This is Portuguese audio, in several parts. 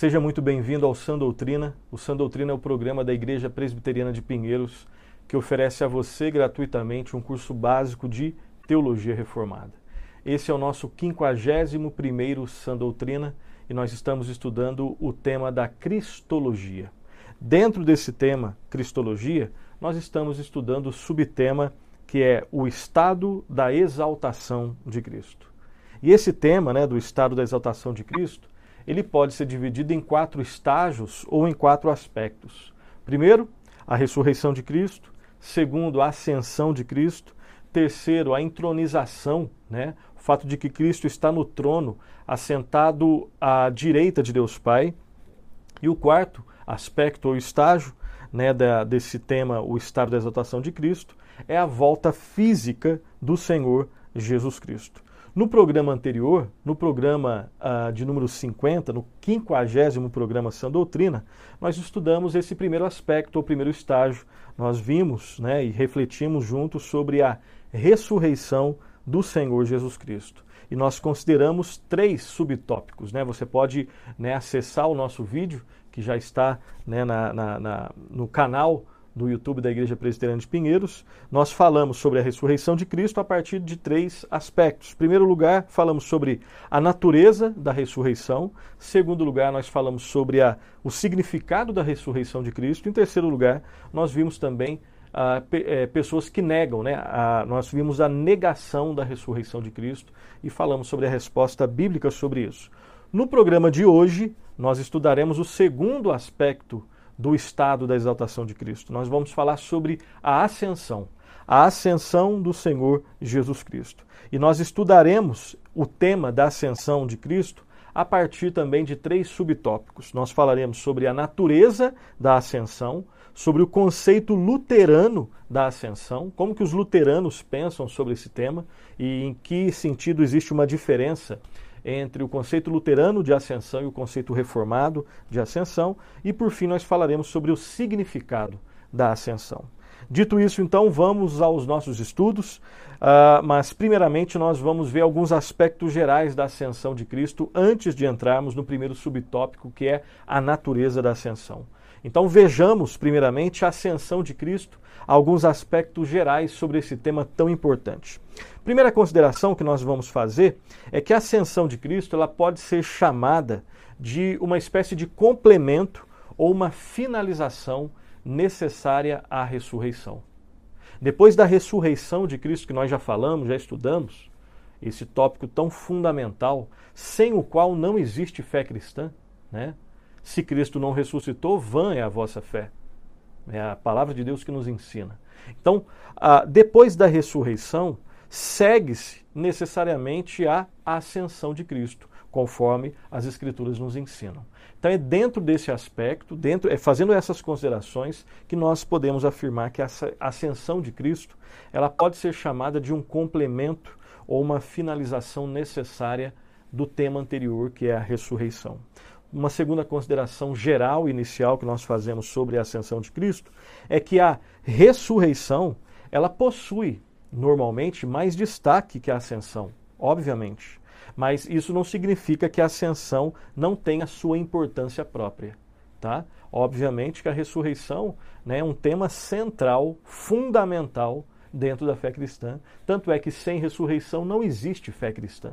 Seja muito bem-vindo ao Sã Doutrina. O Sã Doutrina é o programa da Igreja Presbiteriana de Pinheiros que oferece a você gratuitamente um curso básico de Teologia Reformada. Esse é o nosso 51º Sã Doutrina e nós estamos estudando o tema da Cristologia. Dentro desse tema, Cristologia, nós estamos estudando o subtema que é o estado da exaltação de Cristo. E esse tema, né, do estado da exaltação de Cristo, ele pode ser dividido em quatro estágios ou em quatro aspectos. Primeiro, a ressurreição de Cristo. Segundo, a ascensão de Cristo. Terceiro, a entronização, né? o fato de que Cristo está no trono, assentado à direita de Deus Pai. E o quarto aspecto ou estágio né, da, desse tema, o estado da exaltação de Cristo, é a volta física do Senhor Jesus Cristo. No programa anterior, no programa uh, de número 50, no 50 programa Sã Doutrina, nós estudamos esse primeiro aspecto, ou primeiro estágio. Nós vimos né, e refletimos juntos sobre a ressurreição do Senhor Jesus Cristo. E nós consideramos três subtópicos. Né? Você pode né, acessar o nosso vídeo, que já está né, na, na, na, no canal do YouTube da Igreja Presbiteriana de Pinheiros, nós falamos sobre a ressurreição de Cristo a partir de três aspectos. Em primeiro lugar, falamos sobre a natureza da ressurreição. Em segundo lugar, nós falamos sobre a, o significado da ressurreição de Cristo. Em terceiro lugar, nós vimos também ah, pe, é, pessoas que negam, né? A, nós vimos a negação da ressurreição de Cristo e falamos sobre a resposta bíblica sobre isso. No programa de hoje, nós estudaremos o segundo aspecto do estado da exaltação de Cristo. Nós vamos falar sobre a ascensão, a ascensão do Senhor Jesus Cristo. E nós estudaremos o tema da ascensão de Cristo a partir também de três subtópicos. Nós falaremos sobre a natureza da ascensão, sobre o conceito luterano da ascensão, como que os luteranos pensam sobre esse tema e em que sentido existe uma diferença entre o conceito luterano de ascensão e o conceito reformado de ascensão, e por fim nós falaremos sobre o significado da ascensão. Dito isso, então, vamos aos nossos estudos, uh, mas primeiramente nós vamos ver alguns aspectos gerais da ascensão de Cristo antes de entrarmos no primeiro subtópico, que é a natureza da ascensão. Então vejamos, primeiramente, a ascensão de Cristo, alguns aspectos gerais sobre esse tema tão importante. Primeira consideração que nós vamos fazer é que a ascensão de Cristo ela pode ser chamada de uma espécie de complemento ou uma finalização necessária à ressurreição. Depois da ressurreição de Cristo, que nós já falamos, já estudamos, esse tópico tão fundamental, sem o qual não existe fé cristã, né? Se Cristo não ressuscitou, vã é a vossa fé. É a palavra de Deus que nos ensina. Então, depois da ressurreição, segue-se necessariamente a ascensão de Cristo, conforme as Escrituras nos ensinam. Então, é dentro desse aspecto, dentro, é fazendo essas considerações, que nós podemos afirmar que essa ascensão de Cristo ela pode ser chamada de um complemento ou uma finalização necessária do tema anterior, que é a ressurreição uma segunda consideração geral inicial que nós fazemos sobre a ascensão de Cristo é que a ressurreição ela possui normalmente mais destaque que a ascensão, obviamente. Mas isso não significa que a ascensão não tenha sua importância própria, tá? Obviamente que a ressurreição né, é um tema central, fundamental dentro da fé cristã. Tanto é que sem ressurreição não existe fé cristã.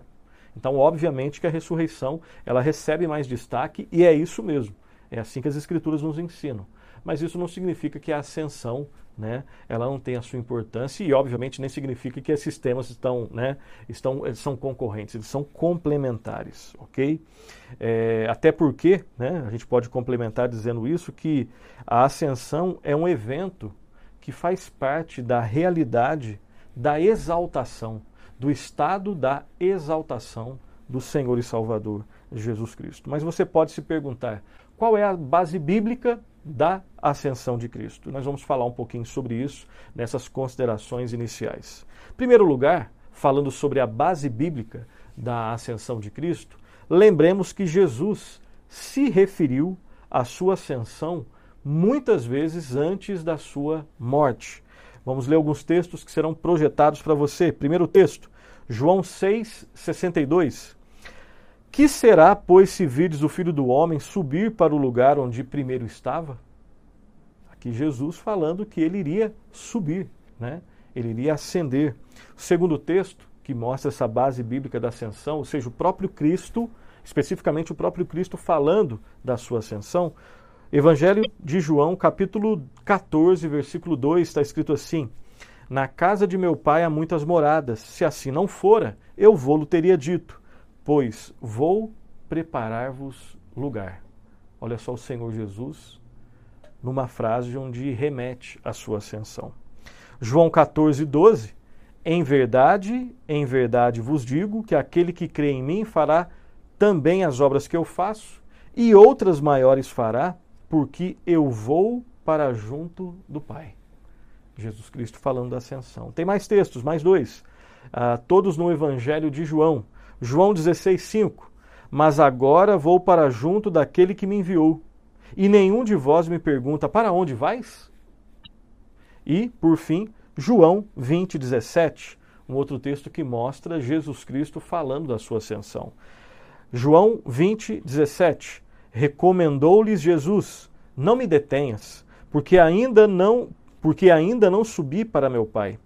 Então, obviamente que a ressurreição, ela recebe mais destaque e é isso mesmo. É assim que as escrituras nos ensinam. Mas isso não significa que a ascensão, né, ela não tem a sua importância e obviamente nem significa que esses temas estão, né, estão são concorrentes, eles são complementares, ok? É, até porque, né, a gente pode complementar dizendo isso que a ascensão é um evento que faz parte da realidade da exaltação do estado da exaltação do Senhor e Salvador Jesus Cristo. Mas você pode se perguntar qual é a base bíblica da ascensão de Cristo. Nós vamos falar um pouquinho sobre isso nessas considerações iniciais. Em primeiro lugar, falando sobre a base bíblica da ascensão de Cristo, lembremos que Jesus se referiu à sua ascensão muitas vezes antes da sua morte. Vamos ler alguns textos que serão projetados para você. Primeiro texto, João 6, 62. Que será, pois, se virdes o filho do homem subir para o lugar onde primeiro estava? Aqui Jesus falando que ele iria subir, né? ele iria ascender. O segundo texto, que mostra essa base bíblica da ascensão, ou seja, o próprio Cristo, especificamente o próprio Cristo falando da sua ascensão, Evangelho de João, capítulo 14, versículo 2, está escrito assim: Na casa de meu pai há muitas moradas. Se assim não fora, eu vou-lo teria dito, pois vou preparar-vos lugar. Olha só o Senhor Jesus numa frase onde remete à sua ascensão. João 14, 12. Em verdade, em verdade vos digo que aquele que crê em mim fará também as obras que eu faço, e outras maiores fará, porque eu vou para junto do Pai. Jesus Cristo falando da ascensão. Tem mais textos, mais dois. Uh, todos no Evangelho de João. João 16, 5. Mas agora vou para junto daquele que me enviou. E nenhum de vós me pergunta: Para onde vais? E, por fim, João 20, 17. Um outro texto que mostra Jesus Cristo falando da sua ascensão. João 20, 17 recomendou-lhes Jesus: Não me detenhas, porque ainda não, porque ainda não subi para meu Pai.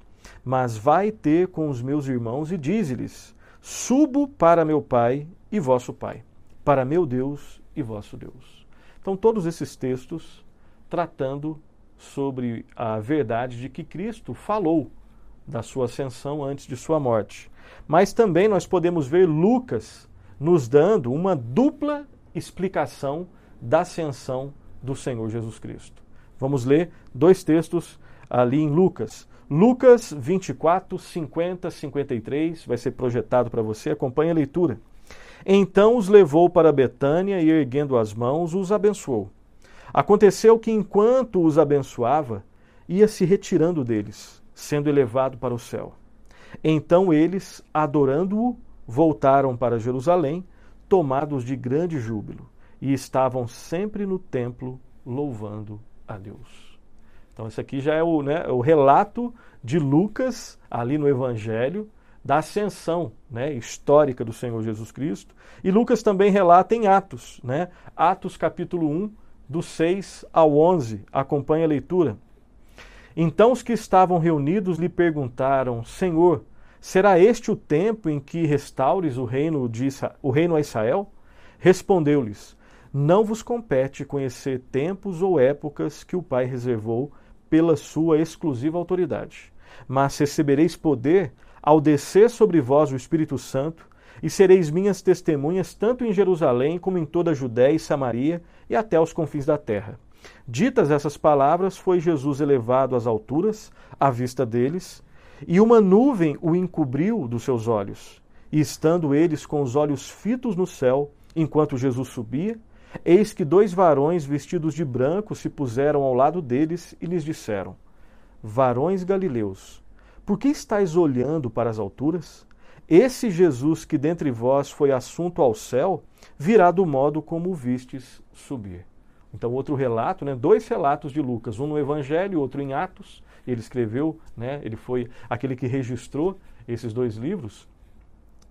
Mas vai ter com os meus irmãos e dize-lhes: Subo para meu Pai e vosso Pai, para meu Deus e vosso Deus. Então, todos esses textos tratando sobre a verdade de que Cristo falou da sua ascensão antes de sua morte. Mas também nós podemos ver Lucas nos dando uma dupla explicação da ascensão do Senhor Jesus Cristo. Vamos ler dois textos ali em Lucas. Lucas 24, 50, 53, vai ser projetado para você, acompanhe a leitura. Então os levou para Betânia e, erguendo as mãos, os abençoou. Aconteceu que, enquanto os abençoava, ia se retirando deles, sendo elevado para o céu. Então eles, adorando-o, voltaram para Jerusalém tomados de grande júbilo, e estavam sempre no templo louvando a Deus. Então, esse aqui já é o, né, o relato de Lucas, ali no Evangelho, da ascensão né, histórica do Senhor Jesus Cristo. E Lucas também relata em Atos, né, Atos capítulo 1, do 6 ao 11. Acompanhe a leitura. Então os que estavam reunidos lhe perguntaram: Senhor, Será este o tempo em que restaures o reino, de Israel, o reino a Israel? Respondeu-lhes: Não vos compete conhecer tempos ou épocas que o Pai reservou pela sua exclusiva autoridade. Mas recebereis poder ao descer sobre vós o Espírito Santo, e sereis minhas testemunhas tanto em Jerusalém como em toda a Judéia e Samaria e até os confins da terra. Ditas essas palavras, foi Jesus elevado às alturas, à vista deles, e uma nuvem o encobriu dos seus olhos. E estando eles com os olhos fitos no céu, enquanto Jesus subia, eis que dois varões vestidos de branco se puseram ao lado deles e lhes disseram: Varões galileus, por que estáis olhando para as alturas? Esse Jesus que dentre vós foi assunto ao céu, virá do modo como o vistes subir. Então, outro relato, né, dois relatos de Lucas, um no Evangelho, outro em Atos, ele escreveu, né, ele foi aquele que registrou esses dois livros,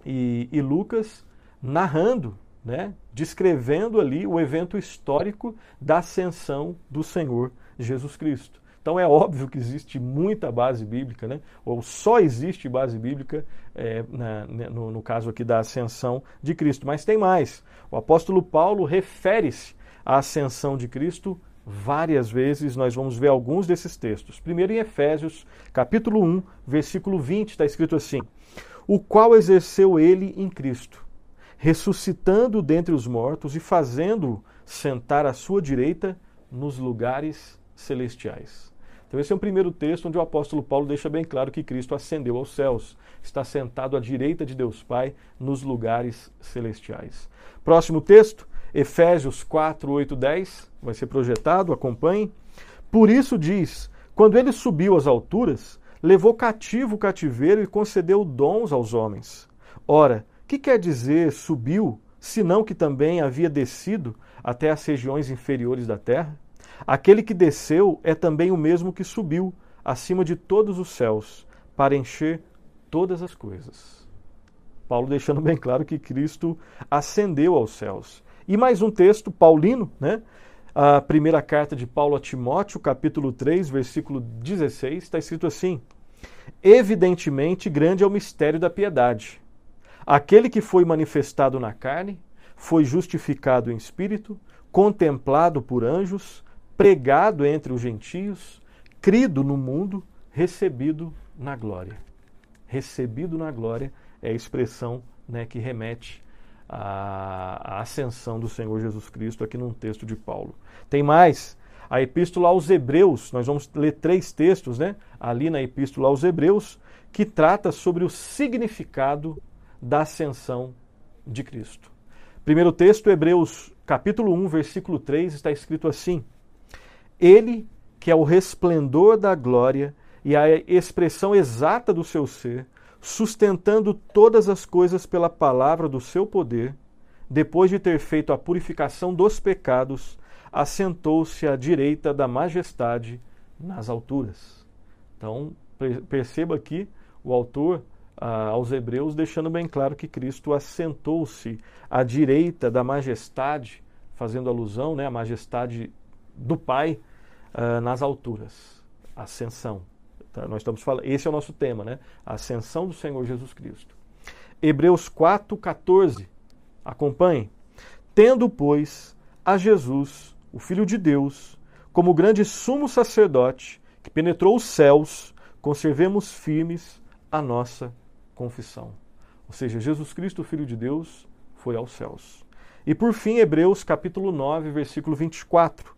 e, e Lucas narrando, né, descrevendo ali o evento histórico da ascensão do Senhor Jesus Cristo. Então é óbvio que existe muita base bíblica, né? ou só existe base bíblica é, na, né, no, no caso aqui da ascensão de Cristo. Mas tem mais. O apóstolo Paulo refere-se à ascensão de Cristo várias vezes, nós vamos ver alguns desses textos. Primeiro em Efésios, capítulo 1, versículo 20, está escrito assim: O qual exerceu ele em Cristo, ressuscitando dentre os mortos e fazendo-o sentar à sua direita nos lugares celestiais. Então, esse é o primeiro texto onde o apóstolo Paulo deixa bem claro que Cristo ascendeu aos céus, está sentado à direita de Deus Pai nos lugares celestiais. Próximo texto, Efésios 4, 8, 10, vai ser projetado, acompanhe. Por isso diz: quando ele subiu às alturas, levou cativo o cativeiro e concedeu dons aos homens. Ora, que quer dizer subiu, senão que também havia descido até as regiões inferiores da terra? Aquele que desceu é também o mesmo que subiu acima de todos os céus, para encher todas as coisas. Paulo deixando bem claro que Cristo ascendeu aos céus. E mais um texto paulino, né? A primeira carta de Paulo a Timóteo, capítulo 3, versículo 16, está escrito assim: Evidentemente grande é o mistério da piedade. Aquele que foi manifestado na carne foi justificado em espírito, contemplado por anjos, pregado entre os gentios, crido no mundo, recebido na glória. Recebido na glória é a expressão né, que remete à, à ascensão do Senhor Jesus Cristo aqui num texto de Paulo. Tem mais, a epístola aos Hebreus, nós vamos ler três textos, né? Ali na epístola aos Hebreus, que trata sobre o significado da ascensão de Cristo. Primeiro texto, Hebreus capítulo 1, versículo 3, está escrito assim: Ele, que é o resplendor da glória e a expressão exata do seu ser, sustentando todas as coisas pela palavra do seu poder, depois de ter feito a purificação dos pecados, assentou-se à direita da majestade nas alturas. Então, perceba aqui o autor ah, aos Hebreus deixando bem claro que Cristo assentou-se à direita da majestade, fazendo alusão né, à majestade do Pai ah, nas alturas. Ascensão. Tá? Nós estamos falando, esse é o nosso tema, né? A ascensão do Senhor Jesus Cristo. Hebreus 4, 14. Acompanhe. Tendo, pois, a Jesus, o Filho de Deus, como grande sumo sacerdote que penetrou os céus, conservemos firmes a nossa confissão. Ou seja, Jesus Cristo, Filho de Deus, foi aos céus. E por fim, Hebreus capítulo 9, versículo 24.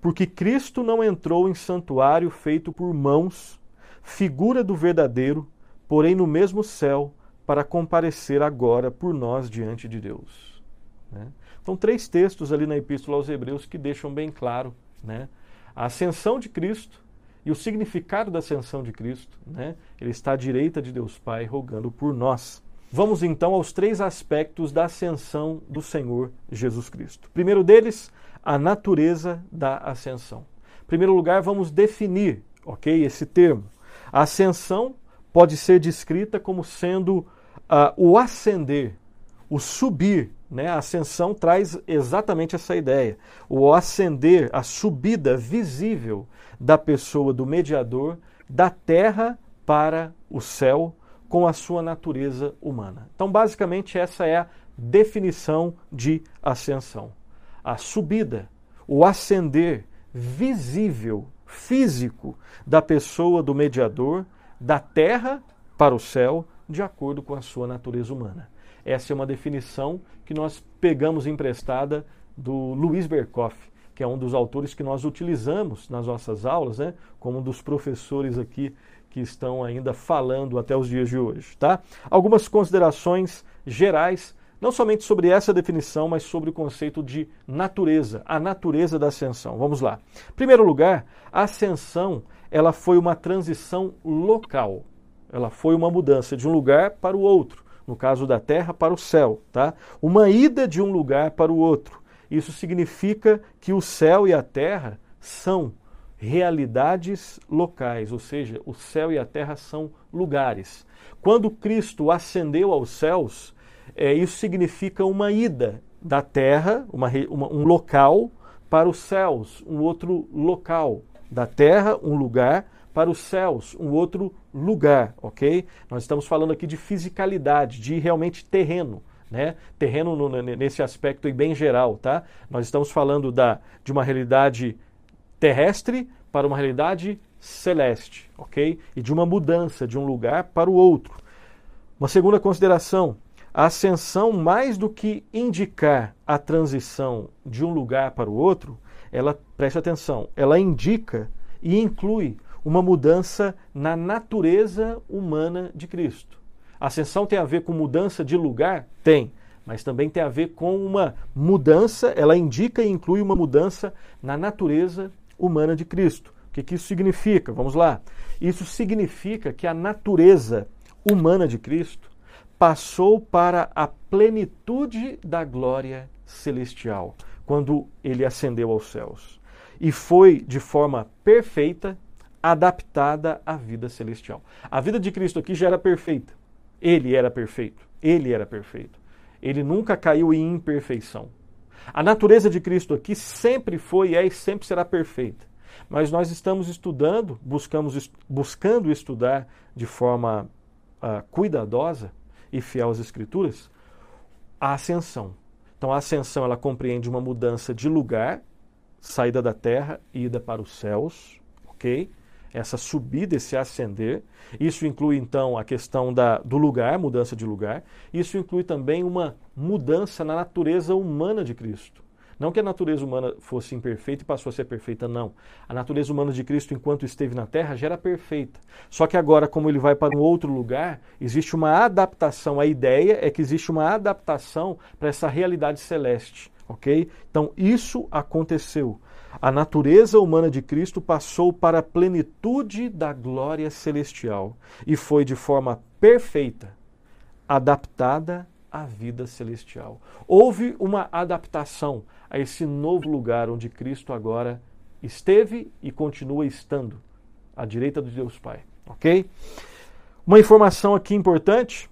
Porque Cristo não entrou em santuário feito por mãos, figura do verdadeiro, porém no mesmo céu, para comparecer agora por nós diante de Deus. Né? Então, três textos ali na Epístola aos Hebreus que deixam bem claro né, a ascensão de Cristo e o significado da ascensão de Cristo. Né? Ele está à direita de Deus Pai, rogando por nós. Vamos então aos três aspectos da ascensão do Senhor Jesus Cristo. Primeiro deles, a natureza da ascensão. Em primeiro lugar, vamos definir, ok, esse termo. A ascensão pode ser descrita como sendo uh, o ascender, o subir. Né? A ascensão traz exatamente essa ideia. O ascender, a subida visível da pessoa, do mediador, da terra para o céu, com a sua natureza humana. Então, basicamente, essa é a definição de ascensão. A subida, o ascender visível físico da pessoa do mediador, da terra para o céu, de acordo com a sua natureza humana. Essa é uma definição que nós pegamos emprestada do Luiz Berkoff, que é um dos autores que nós utilizamos nas nossas aulas, né, como um dos professores aqui que estão ainda falando até os dias de hoje, tá? Algumas considerações gerais não somente sobre essa definição, mas sobre o conceito de natureza, a natureza da ascensão. Vamos lá. Em primeiro lugar, a ascensão ela foi uma transição local. Ela foi uma mudança de um lugar para o outro, no caso da terra para o céu, tá? Uma ida de um lugar para o outro. Isso significa que o céu e a terra são realidades locais, ou seja, o céu e a terra são lugares. Quando Cristo ascendeu aos céus, é, isso significa uma ida da terra, uma, uma, um local, para os céus, um outro local. Da terra, um lugar, para os céus, um outro lugar, ok? Nós estamos falando aqui de fisicalidade, de realmente terreno. Né? Terreno no, nesse aspecto bem geral, tá? Nós estamos falando da, de uma realidade terrestre para uma realidade celeste, ok? E de uma mudança de um lugar para o outro. Uma segunda consideração: a ascensão, mais do que indicar a transição de um lugar para o outro, ela, preste atenção, ela indica e inclui uma mudança na natureza humana de Cristo. A ascensão tem a ver com mudança de lugar? Tem. Mas também tem a ver com uma mudança, ela indica e inclui uma mudança na natureza humana de Cristo. O que, que isso significa? Vamos lá. Isso significa que a natureza humana de Cristo passou para a plenitude da glória celestial, quando ele ascendeu aos céus. E foi de forma perfeita adaptada à vida celestial. A vida de Cristo aqui já era perfeita. Ele era perfeito. Ele era perfeito. Ele nunca caiu em imperfeição. A natureza de Cristo aqui sempre foi, é e sempre será perfeita. Mas nós estamos estudando, buscamos, buscando estudar de forma uh, cuidadosa e fiel às Escrituras a ascensão. Então a ascensão ela compreende uma mudança de lugar, saída da terra e ida para os céus, ok? Essa subida, esse ascender. Isso inclui então a questão da, do lugar, mudança de lugar. Isso inclui também uma mudança na natureza humana de Cristo. Não que a natureza humana fosse imperfeita e passou a ser perfeita, não. A natureza humana de Cristo, enquanto esteve na terra, já era perfeita. Só que agora, como ele vai para um outro lugar, existe uma adaptação. A ideia é que existe uma adaptação para essa realidade celeste. Ok? Então, isso aconteceu. A natureza humana de Cristo passou para a plenitude da glória celestial e foi de forma perfeita adaptada à vida celestial. Houve uma adaptação a esse novo lugar onde Cristo agora esteve e continua estando, à direita de Deus Pai. Ok? Uma informação aqui importante,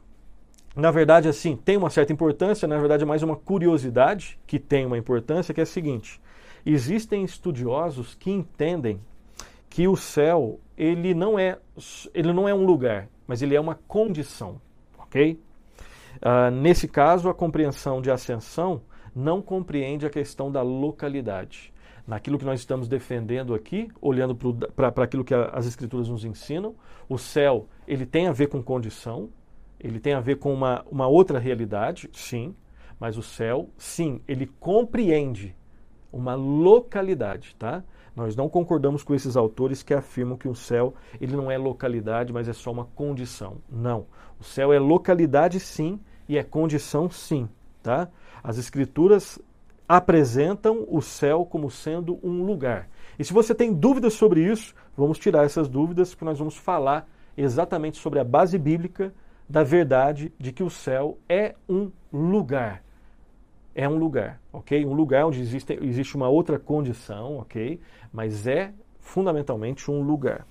na verdade, assim, tem uma certa importância, na verdade é mais uma curiosidade que tem uma importância, que é a seguinte: existem estudiosos que entendem que o céu ele não é ele não é um lugar, mas ele é uma condição, ok? Uh, nesse caso, a compreensão de ascensão não compreende a questão da localidade. Naquilo que nós estamos defendendo aqui, olhando para aquilo que a, as escrituras nos ensinam, o céu ele tem a ver com condição, ele tem a ver com uma, uma outra realidade, sim, mas o céu, sim, ele compreende uma localidade, tá? Nós não concordamos com esses autores que afirmam que o céu ele não é localidade, mas é só uma condição. Não. O céu é localidade sim e é condição sim, tá? As escrituras apresentam o céu como sendo um lugar. E se você tem dúvidas sobre isso, vamos tirar essas dúvidas, porque nós vamos falar exatamente sobre a base bíblica da verdade de que o céu é um lugar. É um lugar, ok? Um lugar onde existe, existe uma outra condição, ok? Mas é fundamentalmente um lugar.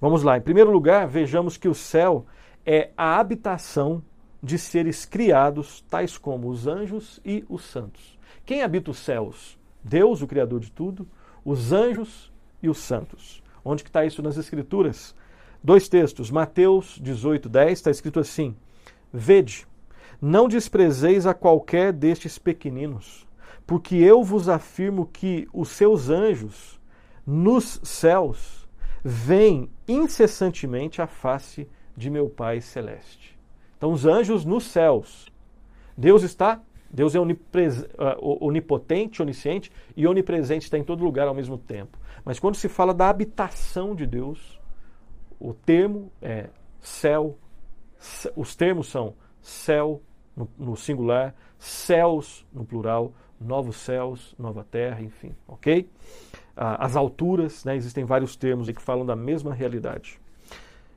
Vamos lá, em primeiro lugar, vejamos que o céu é a habitação de seres criados, tais como os anjos e os santos. Quem habita os céus? Deus, o Criador de tudo, os anjos e os santos. Onde que está isso nas Escrituras? Dois textos, Mateus 18, 10, está escrito assim: Vede, não desprezeis a qualquer destes pequeninos, porque eu vos afirmo que os seus anjos nos céus veem incessantemente a face de meu Pai celeste. Então, os anjos nos céus. Deus está, Deus é ah, onipotente, onisciente e onipresente, está em todo lugar ao mesmo tempo. Mas quando se fala da habitação de Deus, o termo é céu, os termos são céu no, no singular, céus no plural, novos céus, nova terra, enfim, ok? Ah, as alturas, né, existem vários termos que falam da mesma realidade.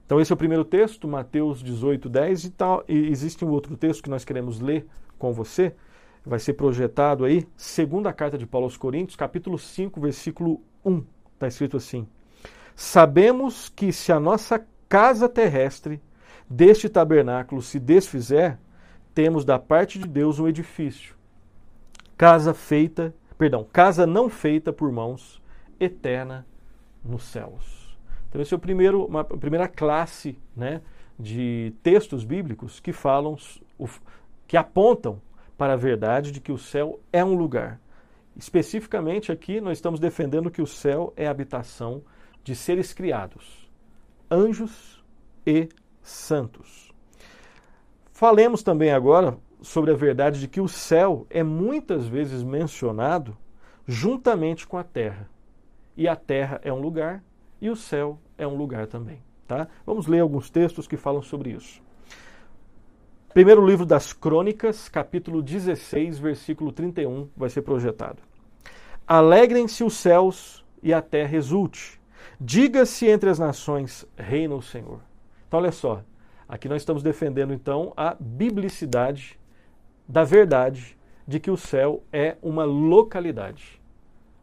Então, esse é o primeiro texto, Mateus 18, 10, e, tal, e existe um outro texto que nós queremos ler com você, vai ser projetado aí, segunda carta de Paulo aos Coríntios, capítulo 5, versículo 1. Está escrito assim: Sabemos que se a nossa casa terrestre deste tabernáculo se desfizer, temos da parte de Deus um edifício, casa feita, perdão, casa não feita por mãos, eterna nos céus. Então, esse é o primeiro, uma a primeira classe né, de textos bíblicos que falam, que apontam para a verdade de que o céu é um lugar. Especificamente aqui, nós estamos defendendo que o céu é a habitação de seres criados, anjos e santos. Falemos também agora sobre a verdade de que o céu é muitas vezes mencionado juntamente com a terra. E a terra é um lugar e o céu é um lugar também. Tá? Vamos ler alguns textos que falam sobre isso. Primeiro livro das Crônicas, capítulo 16, versículo 31, vai ser projetado. Alegrem-se os céus e a terra exulte. Diga-se entre as nações, reina o Senhor. Então, olha só. Aqui nós estamos defendendo, então, a biblicidade da verdade de que o céu é uma localidade.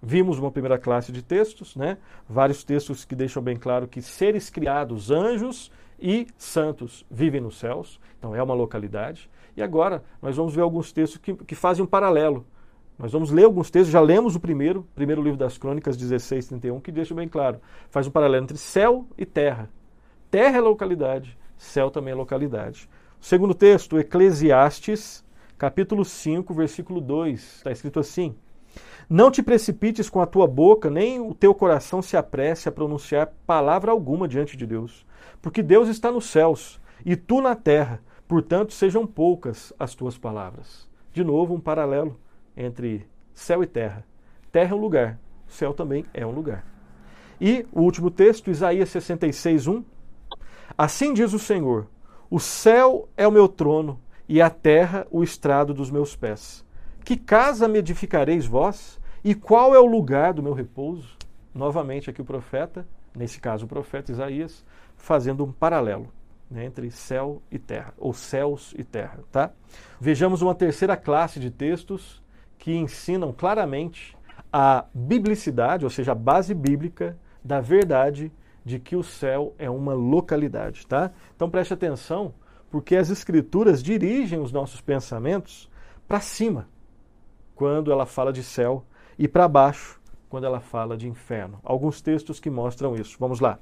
Vimos uma primeira classe de textos, né? vários textos que deixam bem claro que seres criados, anjos e santos vivem nos céus, então é uma localidade. E agora nós vamos ver alguns textos que, que fazem um paralelo. Nós vamos ler alguns textos, já lemos o primeiro, primeiro livro das Crônicas 16, 31, que deixa bem claro. Faz um paralelo entre céu e terra. Terra é localidade, céu também é localidade. O segundo texto, Eclesiastes, capítulo 5, versículo 2, está escrito assim: Não te precipites com a tua boca, nem o teu coração se apresse a pronunciar palavra alguma diante de Deus, porque Deus está nos céus e tu na terra, portanto sejam poucas as tuas palavras. De novo, um paralelo entre céu e terra. Terra é um lugar, céu também é um lugar. E o último texto, Isaías 66, 1. Assim diz o Senhor: O céu é o meu trono e a terra o estrado dos meus pés. Que casa me edificareis vós? E qual é o lugar do meu repouso? Novamente aqui o profeta, nesse caso o profeta Isaías, fazendo um paralelo né, entre céu e terra, ou céus e terra, tá? Vejamos uma terceira classe de textos que ensinam claramente a biblicidade, ou seja, a base bíblica da verdade de que o céu é uma localidade, tá? Então preste atenção, porque as escrituras dirigem os nossos pensamentos para cima, quando ela fala de céu, e para baixo, quando ela fala de inferno. Alguns textos que mostram isso. Vamos lá.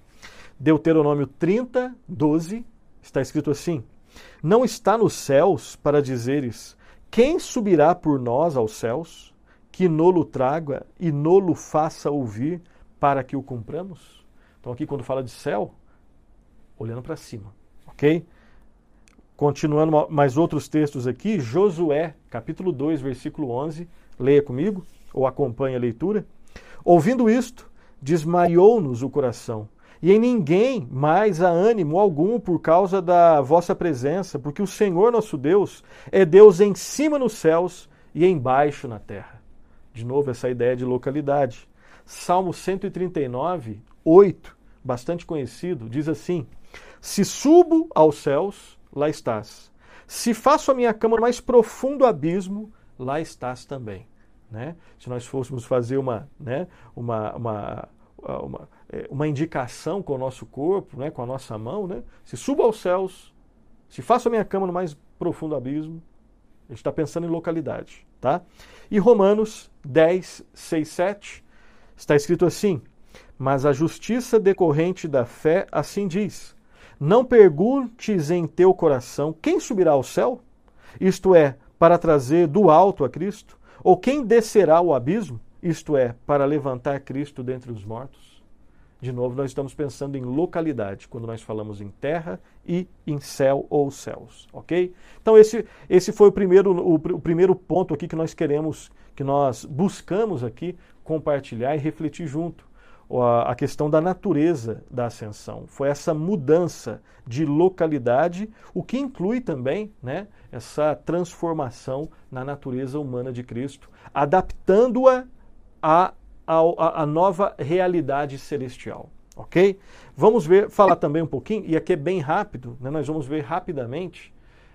Deuteronômio 30, 12, está escrito assim: Não está nos céus para dizeres: Quem subirá por nós aos céus, que nolo traga e nolo faça ouvir, para que o cumpramos? Então, aqui, quando fala de céu, olhando para cima, ok? Continuando mais outros textos aqui, Josué, capítulo 2, versículo 11, leia comigo, ou acompanhe a leitura. Ouvindo isto, desmaiou-nos o coração, e em ninguém mais há ânimo algum por causa da vossa presença, porque o Senhor nosso Deus é Deus em cima nos céus e embaixo na terra. De novo, essa ideia de localidade. Salmo 139, 8, bastante conhecido, diz assim: Se subo aos céus, lá estás. Se faço a minha cama no mais profundo abismo, lá estás também. Né? Se nós fôssemos fazer uma, né, uma, uma, uma, é, uma indicação com o nosso corpo, né, com a nossa mão, né? se subo aos céus, se faço a minha cama no mais profundo abismo, a gente está pensando em localidade. Tá? E Romanos 10, 6, 7 está escrito assim: mas a justiça decorrente da fé assim diz: Não perguntes em teu coração quem subirá ao céu, isto é, para trazer do alto a Cristo, ou quem descerá ao abismo, isto é, para levantar Cristo dentre os mortos. De novo, nós estamos pensando em localidade, quando nós falamos em terra e em céu ou céus, ok? Então esse, esse foi o primeiro, o, o primeiro ponto aqui que nós queremos, que nós buscamos aqui compartilhar e refletir junto a questão da natureza da ascensão. Foi essa mudança de localidade, o que inclui também né, essa transformação na natureza humana de Cristo, adaptando-a à, à nova realidade celestial. Ok? Vamos ver, falar também um pouquinho, e aqui é bem rápido, né, nós vamos ver rapidamente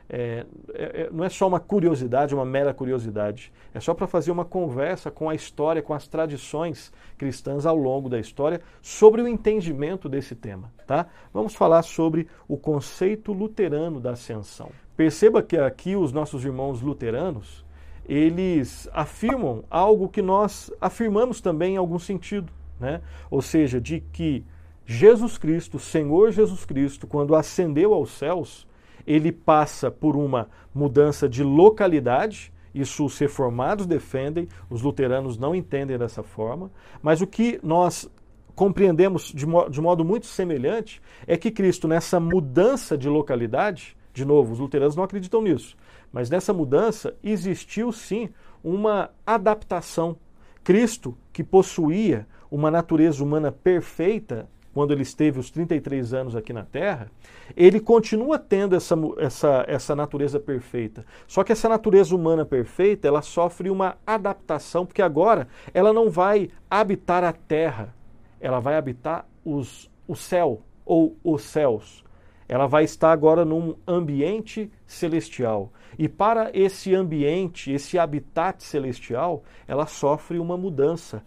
é, é, é, não é só uma curiosidade, uma mera curiosidade. É só para fazer uma conversa com a história, com as tradições cristãs ao longo da história sobre o entendimento desse tema. Tá? Vamos falar sobre o conceito luterano da ascensão. Perceba que aqui os nossos irmãos luteranos eles afirmam algo que nós afirmamos também em algum sentido, né? Ou seja, de que Jesus Cristo, Senhor Jesus Cristo, quando ascendeu aos céus, ele passa por uma mudança de localidade, isso os reformados defendem, os luteranos não entendem dessa forma, mas o que nós compreendemos de, mo de modo muito semelhante é que Cristo, nessa mudança de localidade, de novo, os luteranos não acreditam nisso, mas nessa mudança existiu sim uma adaptação. Cristo, que possuía uma natureza humana perfeita, quando ele esteve os 33 anos aqui na Terra, ele continua tendo essa, essa, essa natureza perfeita. Só que essa natureza humana perfeita, ela sofre uma adaptação, porque agora ela não vai habitar a Terra, ela vai habitar os, o céu ou os céus. Ela vai estar agora num ambiente celestial. E para esse ambiente, esse habitat celestial, ela sofre uma mudança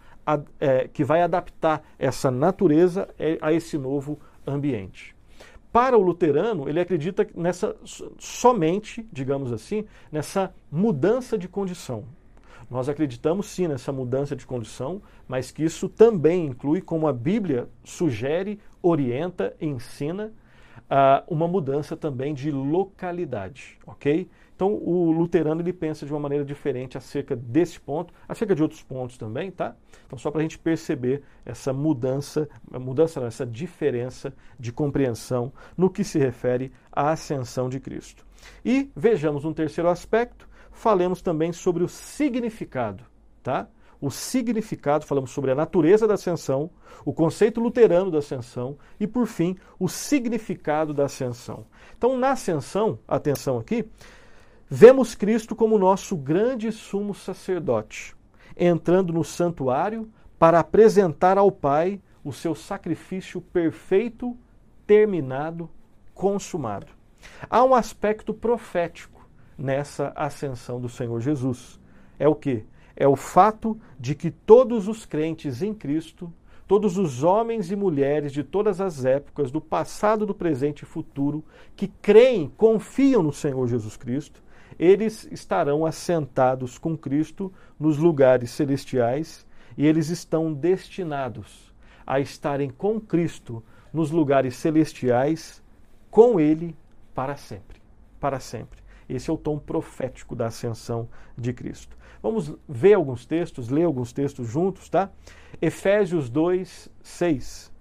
é, que vai adaptar essa natureza é, a esse novo ambiente. para o luterano, ele acredita nessa somente, digamos assim, nessa mudança de condição. Nós acreditamos sim nessa mudança de condição, mas que isso também inclui, como a Bíblia sugere, orienta, ensina, uh, uma mudança também de localidade, ok? Então o luterano ele pensa de uma maneira diferente acerca desse ponto, acerca de outros pontos também, tá? Então só para a gente perceber essa mudança, mudança não, essa diferença de compreensão no que se refere à ascensão de Cristo. E vejamos um terceiro aspecto, falemos também sobre o significado, tá? O significado, falamos sobre a natureza da ascensão, o conceito luterano da ascensão e, por fim, o significado da ascensão. Então, na ascensão, atenção aqui, Vemos Cristo como nosso grande sumo sacerdote, entrando no santuário para apresentar ao Pai o seu sacrifício perfeito, terminado, consumado. Há um aspecto profético nessa ascensão do Senhor Jesus. É o que? É o fato de que todos os crentes em Cristo, todos os homens e mulheres de todas as épocas, do passado, do presente e futuro, que creem, confiam no Senhor Jesus Cristo, eles estarão assentados com Cristo nos lugares celestiais e eles estão destinados a estarem com Cristo nos lugares celestiais com ele para sempre, para sempre. Esse é o tom profético da ascensão de Cristo. Vamos ver alguns textos, ler alguns textos juntos, tá? Efésios 2, 6.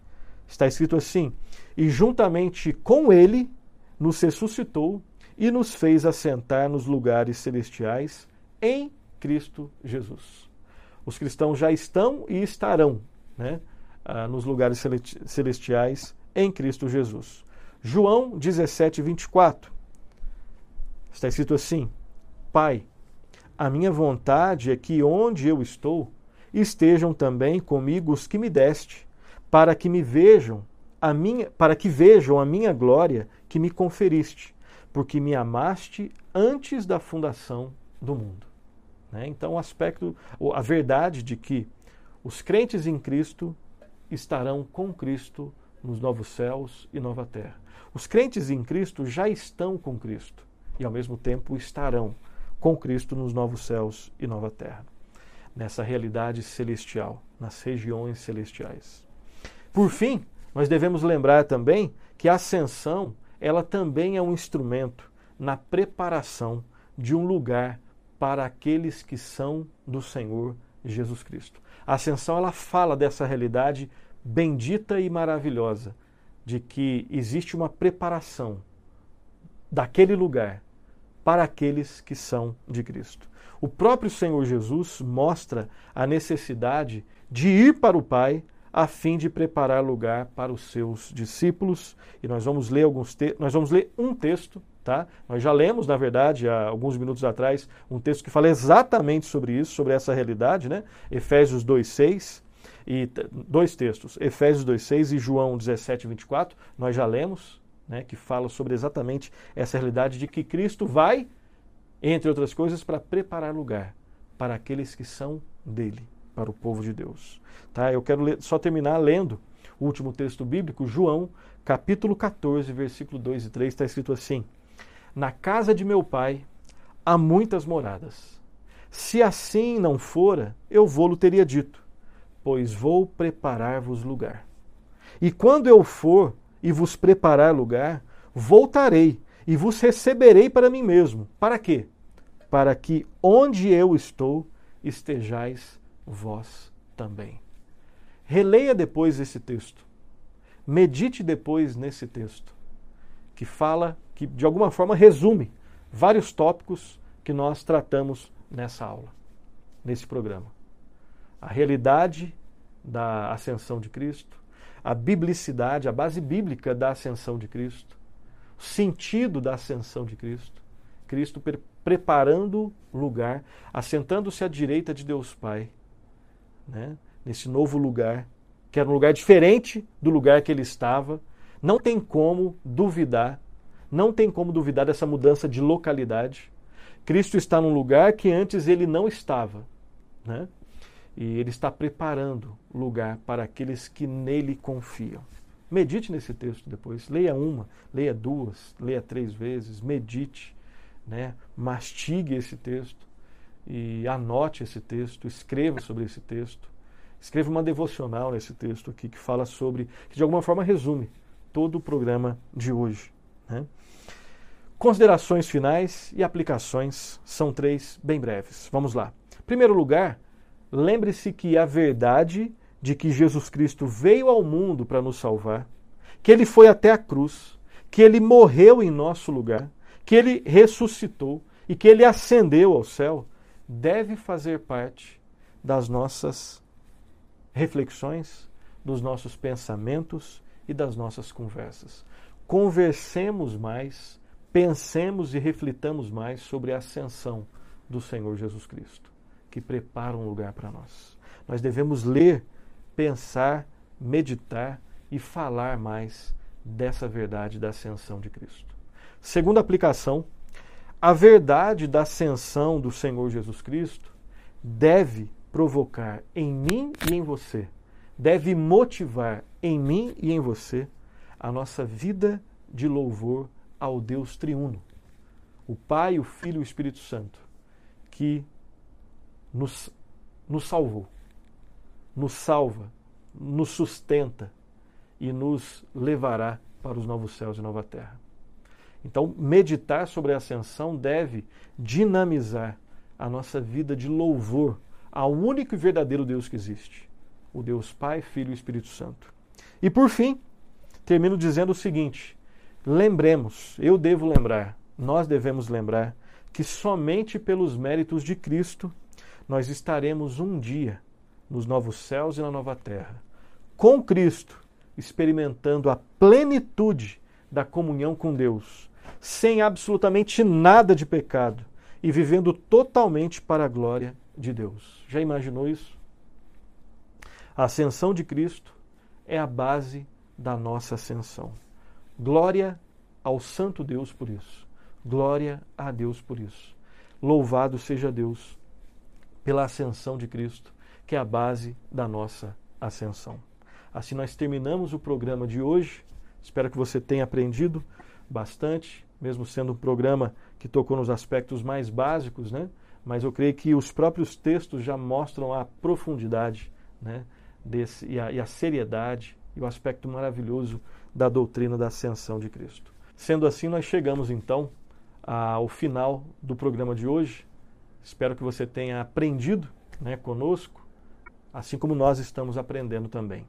Está escrito assim: E juntamente com ele nos ressuscitou e nos fez assentar nos lugares celestiais em Cristo Jesus. Os cristãos já estão e estarão né, ah, nos lugares celestiais em Cristo Jesus. João 17, 24. Está escrito assim: Pai, a minha vontade é que onde eu estou estejam também comigo os que me deste, para que me vejam a minha, para que vejam a minha glória que me conferiste porque me amaste antes da fundação do mundo. Né? Então, o aspecto, a verdade de que os crentes em Cristo estarão com Cristo nos novos céus e nova terra. Os crentes em Cristo já estão com Cristo e, ao mesmo tempo, estarão com Cristo nos novos céus e nova terra, nessa realidade celestial, nas regiões celestiais. Por fim, nós devemos lembrar também que a ascensão ela também é um instrumento na preparação de um lugar para aqueles que são do Senhor Jesus Cristo. A ascensão ela fala dessa realidade bendita e maravilhosa de que existe uma preparação daquele lugar para aqueles que são de Cristo. O próprio Senhor Jesus mostra a necessidade de ir para o Pai a fim de preparar lugar para os seus discípulos. E nós vamos ler alguns te nós vamos ler um texto, tá? Nós já lemos, na verdade, há alguns minutos atrás, um texto que fala exatamente sobre isso, sobre essa realidade, né? Efésios 2:6 e dois textos, Efésios 2:6 e João 17:24, nós já lemos, né, que fala sobre exatamente essa realidade de que Cristo vai, entre outras coisas, para preparar lugar para aqueles que são dele para o povo de Deus. Tá? Eu quero ler, só terminar lendo o último texto bíblico, João, capítulo 14, versículo 2 e 3, está escrito assim: Na casa de meu pai há muitas moradas. Se assim não fora, eu vou-lo teria dito, pois vou preparar-vos lugar. E quando eu for e vos preparar lugar, voltarei e vos receberei para mim mesmo. Para quê? Para que onde eu estou estejais vós também. Releia depois esse texto. Medite depois nesse texto, que fala, que de alguma forma resume vários tópicos que nós tratamos nessa aula, nesse programa. A realidade da ascensão de Cristo, a biblicidade, a base bíblica da ascensão de Cristo, o sentido da ascensão de Cristo, Cristo preparando lugar, assentando-se à direita de Deus Pai né, nesse novo lugar, que era um lugar diferente do lugar que ele estava. Não tem como duvidar, não tem como duvidar dessa mudança de localidade. Cristo está num lugar que antes ele não estava. Né? E ele está preparando lugar para aqueles que nele confiam. Medite nesse texto depois. Leia uma, leia duas, leia três vezes, medite, né? mastigue esse texto e anote esse texto, escreva sobre esse texto. Escreva uma devocional nesse texto aqui que fala sobre, que de alguma forma resume todo o programa de hoje. Né? Considerações finais e aplicações são três bem breves. Vamos lá. Primeiro lugar, lembre-se que a verdade de que Jesus Cristo veio ao mundo para nos salvar, que ele foi até a cruz, que ele morreu em nosso lugar, que ele ressuscitou e que ele ascendeu ao céu, deve fazer parte das nossas reflexões, dos nossos pensamentos e das nossas conversas. Conversemos mais, pensemos e reflitamos mais sobre a ascensão do Senhor Jesus Cristo, que prepara um lugar para nós. Nós devemos ler pensar, meditar e falar mais dessa verdade da ascensão de Cristo. Segunda aplicação, a verdade da ascensão do Senhor Jesus Cristo deve provocar em mim e em você, deve motivar em mim e em você a nossa vida de louvor ao Deus triuno, o Pai, o Filho e o Espírito Santo, que nos, nos salvou nos salva, nos sustenta e nos levará para os novos céus e nova terra. Então, meditar sobre a ascensão deve dinamizar a nossa vida de louvor ao único e verdadeiro Deus que existe, o Deus Pai, Filho e Espírito Santo. E por fim, termino dizendo o seguinte: lembremos, eu devo lembrar, nós devemos lembrar que somente pelos méritos de Cristo nós estaremos um dia nos novos céus e na nova terra, com Cristo, experimentando a plenitude da comunhão com Deus, sem absolutamente nada de pecado e vivendo totalmente para a glória de Deus. Já imaginou isso? A ascensão de Cristo é a base da nossa ascensão. Glória ao Santo Deus por isso. Glória a Deus por isso. Louvado seja Deus pela ascensão de Cristo que é a base da nossa ascensão. Assim nós terminamos o programa de hoje. Espero que você tenha aprendido bastante, mesmo sendo um programa que tocou nos aspectos mais básicos, né? Mas eu creio que os próprios textos já mostram a profundidade, né? Desse, e, a, e a seriedade e o aspecto maravilhoso da doutrina da ascensão de Cristo. Sendo assim, nós chegamos então ao final do programa de hoje. Espero que você tenha aprendido né, conosco assim como nós estamos aprendendo também.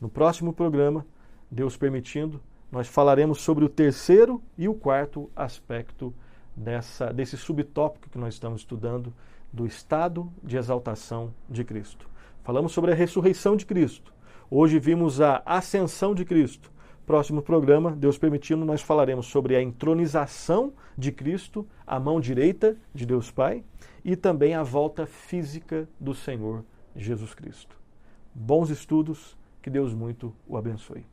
No próximo programa, Deus permitindo, nós falaremos sobre o terceiro e o quarto aspecto dessa, desse subtópico que nós estamos estudando do estado de exaltação de Cristo. Falamos sobre a ressurreição de Cristo. Hoje vimos a ascensão de Cristo. Próximo programa, Deus permitindo, nós falaremos sobre a entronização de Cristo, a mão direita de Deus Pai, e também a volta física do Senhor Jesus Cristo. Bons estudos, que Deus muito o abençoe.